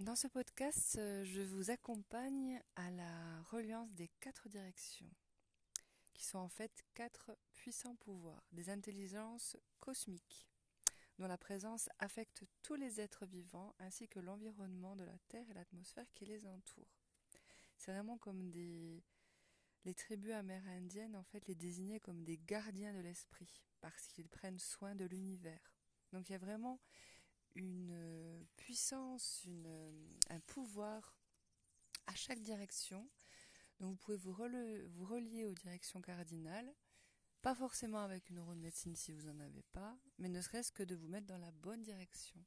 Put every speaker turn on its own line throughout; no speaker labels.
Dans ce podcast, euh, je vous accompagne à la reliance des quatre directions, qui sont en fait quatre puissants pouvoirs, des intelligences cosmiques, dont la présence affecte tous les êtres vivants ainsi que l'environnement de la Terre et l'atmosphère qui les entoure. C'est vraiment comme des... Les tribus amérindiennes, en fait, les désignaient comme des gardiens de l'esprit, parce qu'ils prennent soin de l'univers. Donc il y a vraiment une puissance, euh, un pouvoir à chaque direction. Donc vous pouvez vous, relier aux directions cardinales, pas forcément avec une roue de médecine si vous n'en avez pas, mais ne serait-ce que de vous mettre dans la bonne direction.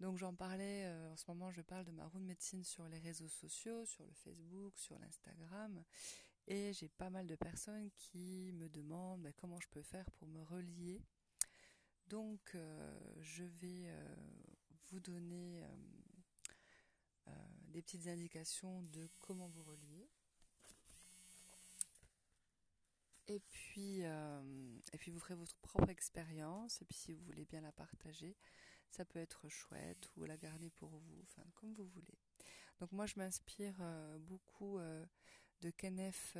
Donc j'en parlais, euh, en ce moment je parle de ma roue de médecine sur les réseaux sociaux, sur le Facebook, sur l'Instagram, et j'ai pas mal de personnes qui me demandent ben, comment je peux faire pour me relier donc, euh, je vais euh, vous donner euh, des petites indications de comment vous relier. Et puis, et puis vous ferez votre propre expérience. Et puis si vous voulez bien la partager, ça peut être chouette ou la garder pour vous, enfin comme vous voulez. Donc moi je m'inspire beaucoup de Kenneth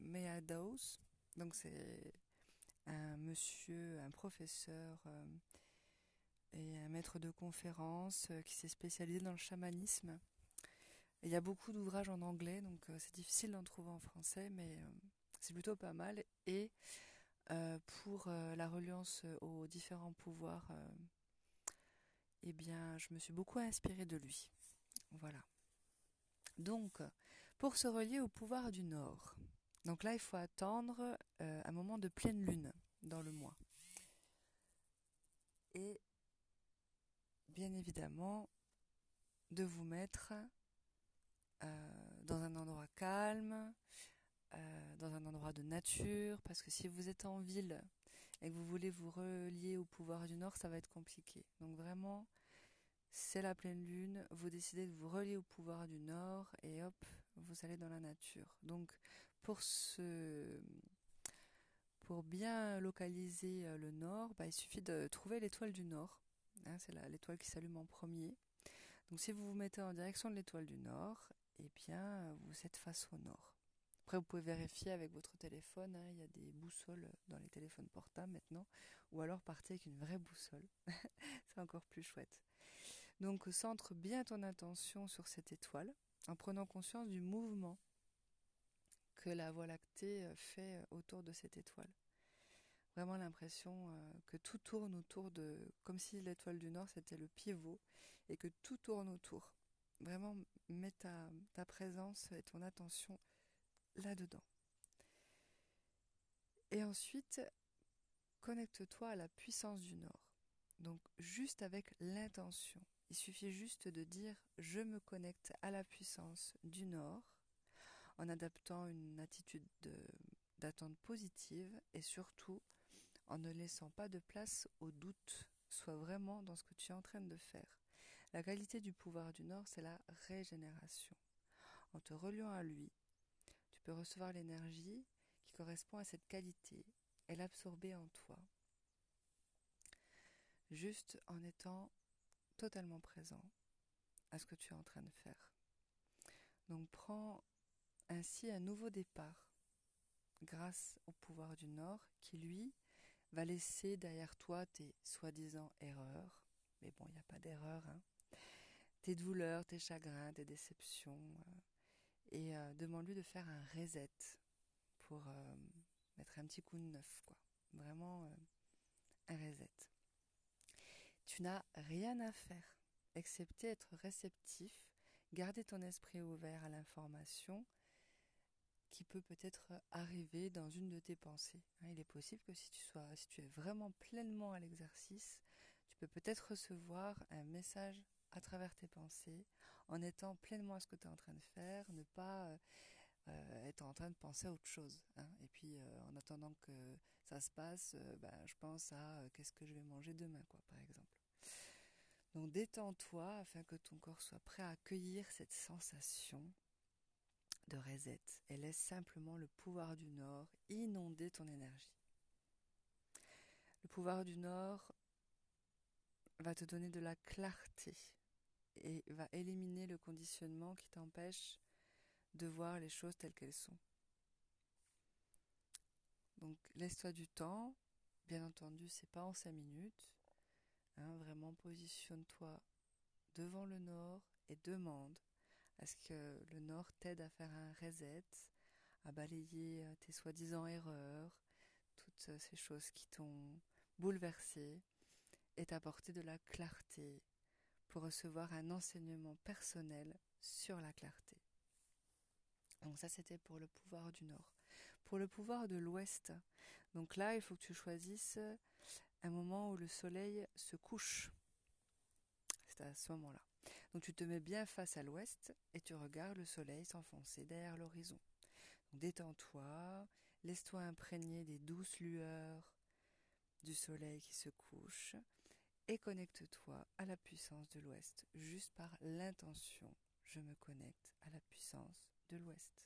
Meadows. Donc c'est un monsieur, un professeur euh, et un maître de conférence euh, qui s'est spécialisé dans le chamanisme. il y a beaucoup d'ouvrages en anglais, donc euh, c'est difficile d'en trouver en français, mais c'est plutôt pas mal. Et pour la reliance aux différents pouvoirs, eh bien, je me suis beaucoup inspirée de lui. Voilà. Donc, pour se relier au pouvoir du Nord, donc là, il faut attendre euh, un moment de pleine lune dans le mois. Et bien évidemment, de vous mettre euh, dans un endroit calme, euh, dans un endroit de nature, parce que si vous êtes en ville et que vous voulez vous relier au pouvoir du Nord, ça va être compliqué. Donc vraiment, c'est la pleine lune, vous décidez de vous relier au pouvoir du Nord et hop, vous allez dans la nature. Donc pour ce pour bien localiser euh, le nord, bah, il suffit de trouver l'étoile du nord. Hein, c'est l'étoile qui s'allume en premier. Donc si vous vous mettez en direction de l'étoile du nord, eh bien vous êtes face au nord. Après vous pouvez vérifier avec votre téléphone, hein, il y a des boussoles dans les téléphones portables maintenant, ou alors partez avec une vraie boussole. c'est encore plus chouette. Donc centre bien ton attention sur cette étoile en prenant conscience du mouvement que la Voie lactée euh, fait euh, autour de cette étoile. Vraiment l'impression euh, que tout tourne autour de... comme si l'étoile du Nord c'était le pivot et que tout tourne autour. Vraiment mets ta, ta présence et ton attention là-dedans. Et ensuite, connecte-toi à la puissance du Nord. Donc juste avec l'intention. Il suffit juste de dire je me connecte à la puissance du Nord en adaptant une attitude d'attente positive et surtout en ne laissant pas de place au doute. Sois vraiment dans ce que tu es en train de faire. La qualité du pouvoir du Nord, c'est la régénération. En te reliant à lui, tu peux recevoir l'énergie qui correspond à cette qualité et l'absorber en toi. Juste en étant totalement présent à ce que tu es en train de faire. Donc prends ainsi un nouveau départ grâce au pouvoir du Nord qui, lui, va laisser derrière toi tes soi-disant erreurs. Mais bon, il n'y a pas d'erreur. Hein. Tes douleurs, tes chagrins, tes déceptions. Euh, et euh, demande-lui de faire un reset pour euh, mettre un petit coup de neuf, quoi. Vraiment un reset. Tu n'as rien à faire, excepté être réceptif, garder ton esprit ouvert à l'information qui peut peut-être arriver dans une de tes pensées. Hein, il est possible que si tu sois, es vraiment pleinement à l'exercice, tu peux peut-être recevoir un message à travers tes pensées, en étant pleinement à ce que tu es en train de faire, ne pas euh, euh, être en train de penser à autre chose. Hein. Et puis, euh, en attendant que ça se passe, ben, je pense à qu'est-ce que je vais manger demain, quoi, par exemple. Donc, détends-toi afin que ton corps soit prêt à accueillir cette sensation de reset et laisse simplement le pouvoir du Nord inonder ton énergie. Le pouvoir du Nord va te donner de la clarté et va éliminer le conditionnement qui t'empêche de voir les choses telles qu'elles sont. Donc laisse-toi du temps, bien entendu, c'est pas en cinq minutes. Hein, vraiment positionne-toi devant le nord et demande à ce que le nord t'aide à faire un reset, à balayer euh, tes soi-disant erreurs, toutes euh, ces choses qui t'ont bouleversé, et t'apporter de la clarté pour recevoir un enseignement personnel sur la clarté. Donc ça c'était pour le pouvoir du nord. Pour le pouvoir de l'ouest, donc là il faut que tu choisisses un moment où le soleil se couche. C'est à ce moment-là. Donc tu te mets bien face à l'ouest et tu regardes le soleil s'enfoncer derrière l'horizon. Détends-toi, laisse-toi imprégner des douces lueurs du soleil qui se couche et connecte-toi à la puissance de l'ouest juste par l'intention. Je me connecte à la puissance de l'ouest.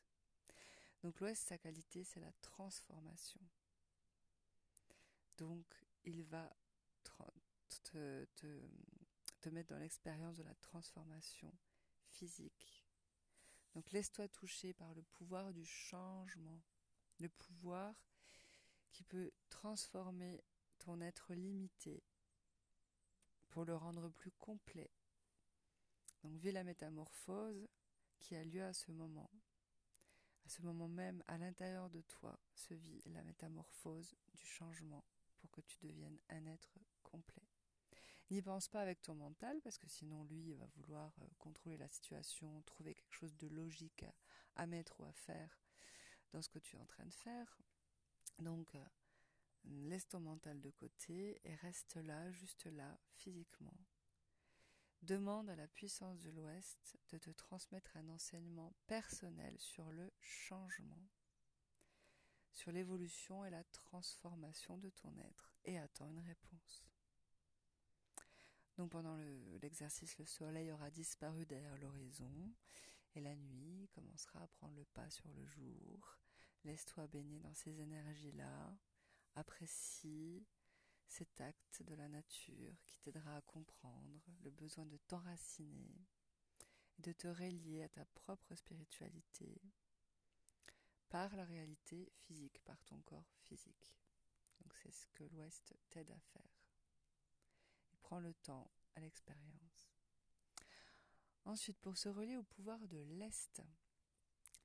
Donc l'ouest, sa qualité, c'est la transformation. Donc il va te, mettre dans l'expérience de la transformation physique. Donc laisse-toi toucher par le pouvoir du changement, le pouvoir qui peut transformer ton être limité pour le rendre plus complet. Donc vis la métamorphose qui a lieu à ce moment. À ce moment même, à l'intérieur de toi, se vit la métamorphose du changement pour que tu deviennes un être complet. N'y pense pas avec ton mental, parce que sinon lui il va vouloir euh, contrôler la situation, trouver quelque chose de logique à, mettre ou à faire dans ce que tu es en train de faire. Donc euh, laisse ton mental de côté et reste là, juste là, physiquement. Demande à la puissance de l'Ouest de te transmettre un enseignement personnel sur le changement, sur l'évolution et la transformation de ton être, et attends une réponse. Donc pendant l'exercice, le, soleil aura disparu derrière l'horizon et la nuit commencera à prendre le pas sur le jour. Laisse-toi baigner dans ces énergies-là. Apprécie cet acte de la nature qui t'aidera à comprendre le besoin de t'enraciner et de te relier à ta propre spiritualité par la réalité physique, par ton corps physique. Donc c'est ce que l'Ouest t'aide à faire prends le temps à l'expérience. Ensuite, pour se relier au pouvoir de l'Est,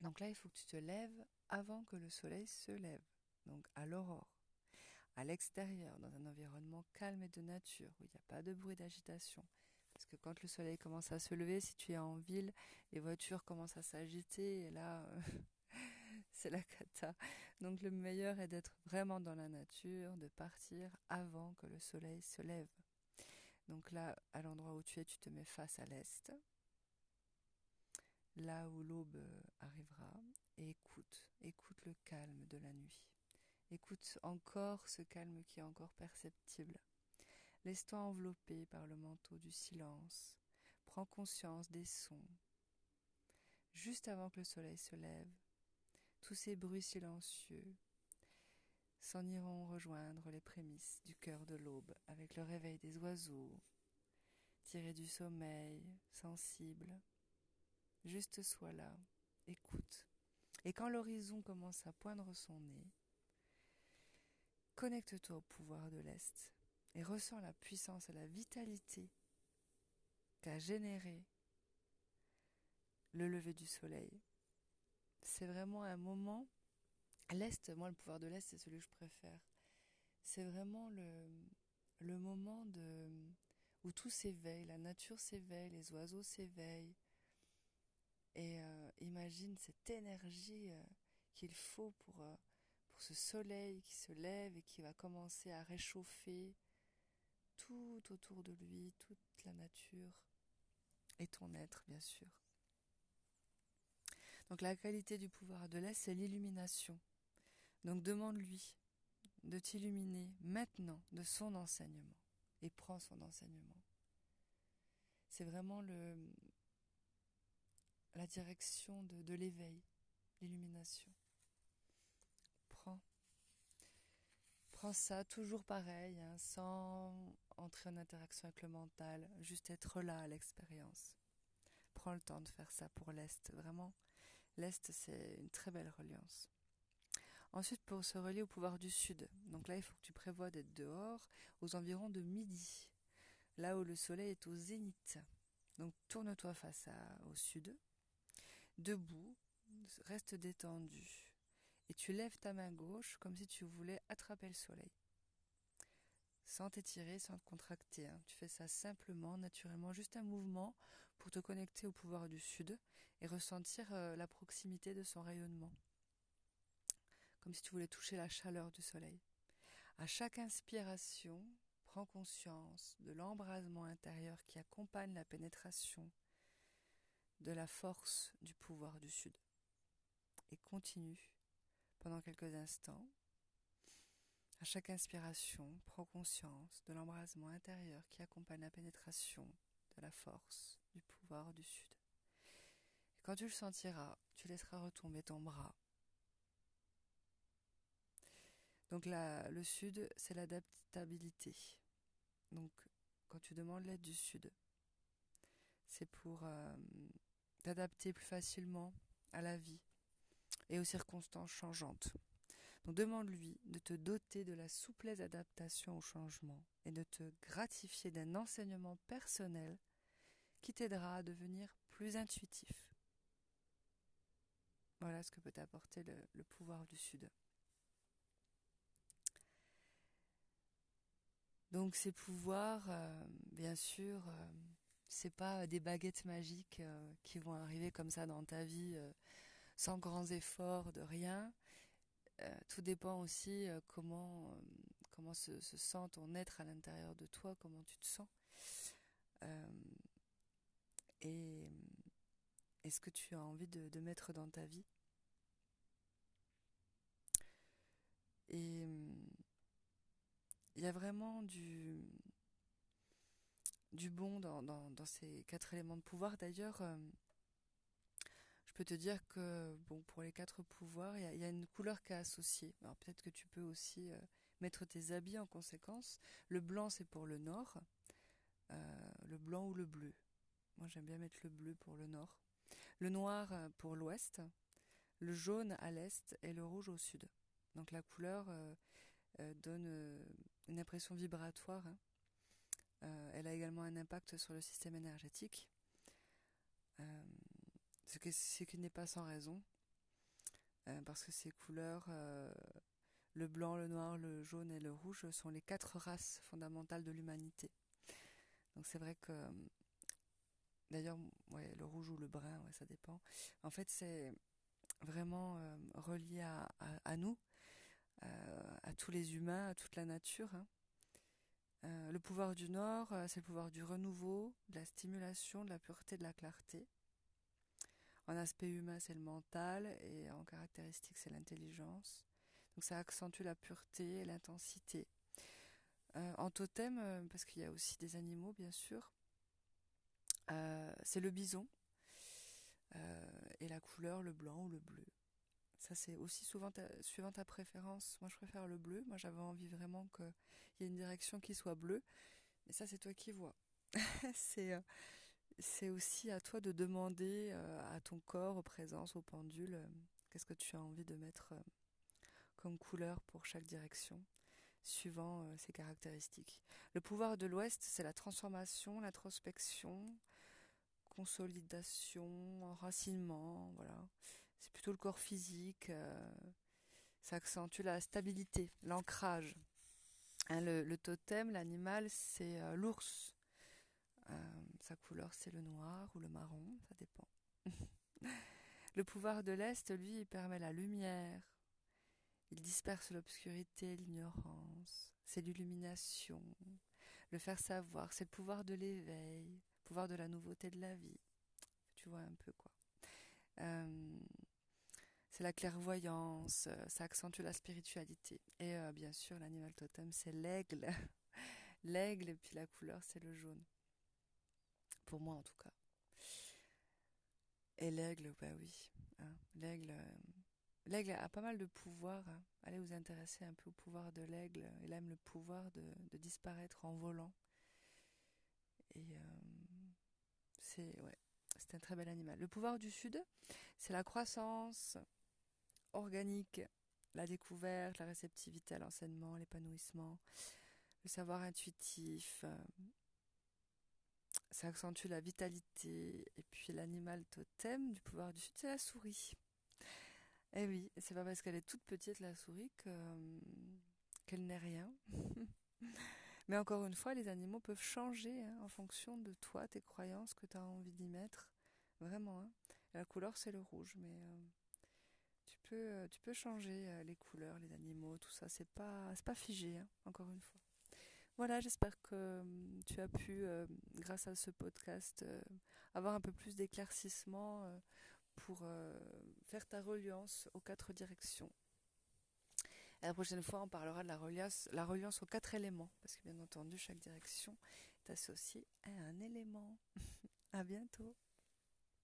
donc là, il faut que tu te lèves avant que le soleil se lève, donc à l'aurore, à l'extérieur, dans un environnement calme et de nature, où il n'y a pas de bruit d'agitation. Parce que quand le soleil commence à se lever, si tu es en ville, les voitures commencent à s'agiter, et là, c'est la cata. Donc le meilleur est d'être vraiment dans la nature, de partir avant que le soleil se lève. Donc là, à l'endroit où tu es, tu te mets face à l'est, là où l'aube euh, arrivera, et écoute, écoute le calme de la nuit. Écoute encore ce calme qui est encore perceptible. Laisse-toi envelopper par le manteau du silence. Prends conscience des sons. Juste avant que le soleil se lève, tous ces bruits silencieux, s'en iront rejoindre les prémices du cœur de l'aube avec le réveil des oiseaux, tirés du sommeil, sensible. Juste sois là, écoute. Et quand l'horizon commence à poindre son nez, connecte-toi au pouvoir de l'Est et ressens la puissance et la vitalité qu'a généré le lever du soleil. C'est vraiment un moment L'Est, moi, le pouvoir de l'Est, c'est celui que je préfère. C'est vraiment le, moment où tout s'éveille, la nature s'éveille, les oiseaux s'éveillent. Et euh, imagine cette énergie euh, qu'il faut pour, euh, pour ce soleil qui se lève et qui va commencer à réchauffer tout autour de lui, toute la nature et ton être, bien sûr. Donc la qualité du pouvoir de l'Est, c'est l'illumination. Donc demande-lui de t'illuminer maintenant de son enseignement et prends son enseignement. C'est vraiment la direction de, l'éveil, l'illumination. Prends. Prends ça toujours pareil, hein, sans entrer en interaction avec le mental, juste être là à l'expérience. Prends le temps de faire ça pour l'Est, vraiment. L'Est, c'est une très belle reliance. Ensuite, pour se relier au pouvoir du Sud, donc là, il faut que tu prévois d'être dehors aux environs de midi, là où le soleil est au zénith. Donc tourne-toi face au sud, debout, reste détendu, et tu lèves ta main gauche comme si tu voulais attraper le soleil. Sans t'étirer, sans te contracter. Hein. Tu fais ça simplement, naturellement, juste un mouvement pour te connecter au pouvoir du sud et ressentir euh, la proximité de son rayonnement. Comme si tu voulais toucher la chaleur du soleil. À chaque inspiration, prends conscience de l'embrasement intérieur qui accompagne la pénétration de la force du pouvoir du sud. Et continue pendant quelques instants. À chaque inspiration, prends conscience de l'embrasement intérieur qui accompagne la pénétration de la force du pouvoir du sud. Et quand tu le sentiras, tu laisseras retomber ton bras. Donc le sud, c'est l'adaptabilité. Donc quand tu demandes l'aide du sud, c'est pour euh, t'adapter plus facilement à la vie et aux circonstances changeantes. Donc demande-lui de te doter de la souplesse d'adaptation au changement et de te gratifier d'un enseignement personnel qui t'aidera à devenir plus intuitif. Voilà ce que peut t'apporter le, pouvoir du Sud. Donc ces pouvoirs, euh, bien sûr, euh, c'est pas des baguettes magiques euh, qui vont arriver comme ça dans ta vie sans grands efforts, de rien. Euh, tout dépend aussi euh, comment, euh, comment se, sent ton être à l'intérieur de toi, comment tu te sens. et, est ce que tu as envie de, mettre dans ta vie? Et il y a vraiment du, bon dans, ces quatre éléments de pouvoir. D'ailleurs, peux te dire que bon pour les quatre pouvoirs, il y, a une couleur qui est associée. Alors peut-être que tu peux aussi euh, mettre tes habits en conséquence. Le blanc c'est pour le nord, euh, le blanc ou le bleu. Moi j'aime bien mettre le bleu pour le nord. Le noir euh, pour l'ouest, le jaune à l'est et le rouge au sud. Donc la couleur donne une impression vibratoire. Hein. elle a également un impact sur le système énergétique ce, qui n'est pas sans raison, euh, parce que ces couleurs, euh, le blanc, le noir, le jaune et le rouge, sont les quatre races fondamentales de l'humanité. Donc c'est vrai que, d'ailleurs, ouais, le rouge ou le brun, ça dépend. En fait, c'est vraiment euh, relié à, nous, à tous les humains, à toute la nature. Hein. le pouvoir du Nord, c'est le pouvoir du renouveau, de la stimulation, de la pureté, de la clarté. En aspect humain, c'est le mental et en caractéristique, c'est l'intelligence. Donc ça accentue la pureté et l'intensité. Euh, en totem, euh, parce qu'il y a aussi des animaux, bien sûr, euh, c'est le bison et la couleur, le blanc ou le bleu. Ça, c'est aussi souvent suivant ta préférence. Moi, je préfère le bleu. Moi, j'avais envie vraiment qu'il y ait une direction qui soit bleue. Mais ça, c'est toi qui vois. c'est c'est aussi à toi de demander euh, à ton corps, aux présences, au pendule, euh, qu'est-ce que tu as envie de mettre euh, comme couleur pour chaque direction, suivant ses caractéristiques. Le pouvoir de l'Ouest, c'est la transformation, l'introspection, consolidation, enracinement, voilà. C'est plutôt le corps physique, ça accentue la stabilité, l'ancrage. Hein, le, totem, l'animal, c'est l'ours. Sa couleur, c'est le noir ou le marron, ça dépend. le pouvoir de l'Est, lui, il permet la lumière. Il disperse l'obscurité, l'ignorance. C'est l'illumination. Le faire savoir, c'est le pouvoir de l'éveil, le pouvoir de la nouveauté de la vie. Tu vois un peu quoi. Euh, c'est la clairvoyance, ça accentue la spiritualité. Et euh, bien sûr, l'animal totem, c'est l'aigle. l'aigle, et puis la couleur, c'est le jaune pour moi en tout cas. Et l'aigle, bah oui, hein, l'aigle, euh, l'aigle a pas mal de pouvoir. Hein. Allez vous intéresser un peu au pouvoir de l'aigle. Il aime le pouvoir de, disparaître en volant. Et c'est ouais, c'est un très bel animal. Le pouvoir du sud, c'est la croissance organique, la découverte, la réceptivité à l'enseignement, l'épanouissement, le savoir intuitif. ça accentue la vitalité. Et puis l'animal totem du pouvoir du sud, c'est la souris. Eh oui, c'est pas parce qu'elle est toute petite la souris qu'elle n'est rien. Mais encore une fois, les animaux peuvent changer hein, en fonction de toi, tes croyances que tu as envie d'y mettre. Vraiment. Hein. La couleur, c'est le rouge, mais euh, tu, peux, euh, tu peux changer euh, les couleurs, les animaux, tout ça. C'est pas, pas figé, hein, encore une fois. Voilà, j'espère que tu as pu, grâce à ce podcast, avoir un peu plus d'éclaircissement pour faire ta reliance aux quatre directions la prochaine fois, on parlera de la reliance, la reliance aux quatre éléments, parce que bien entendu, chaque direction est associée à un élément. à bientôt.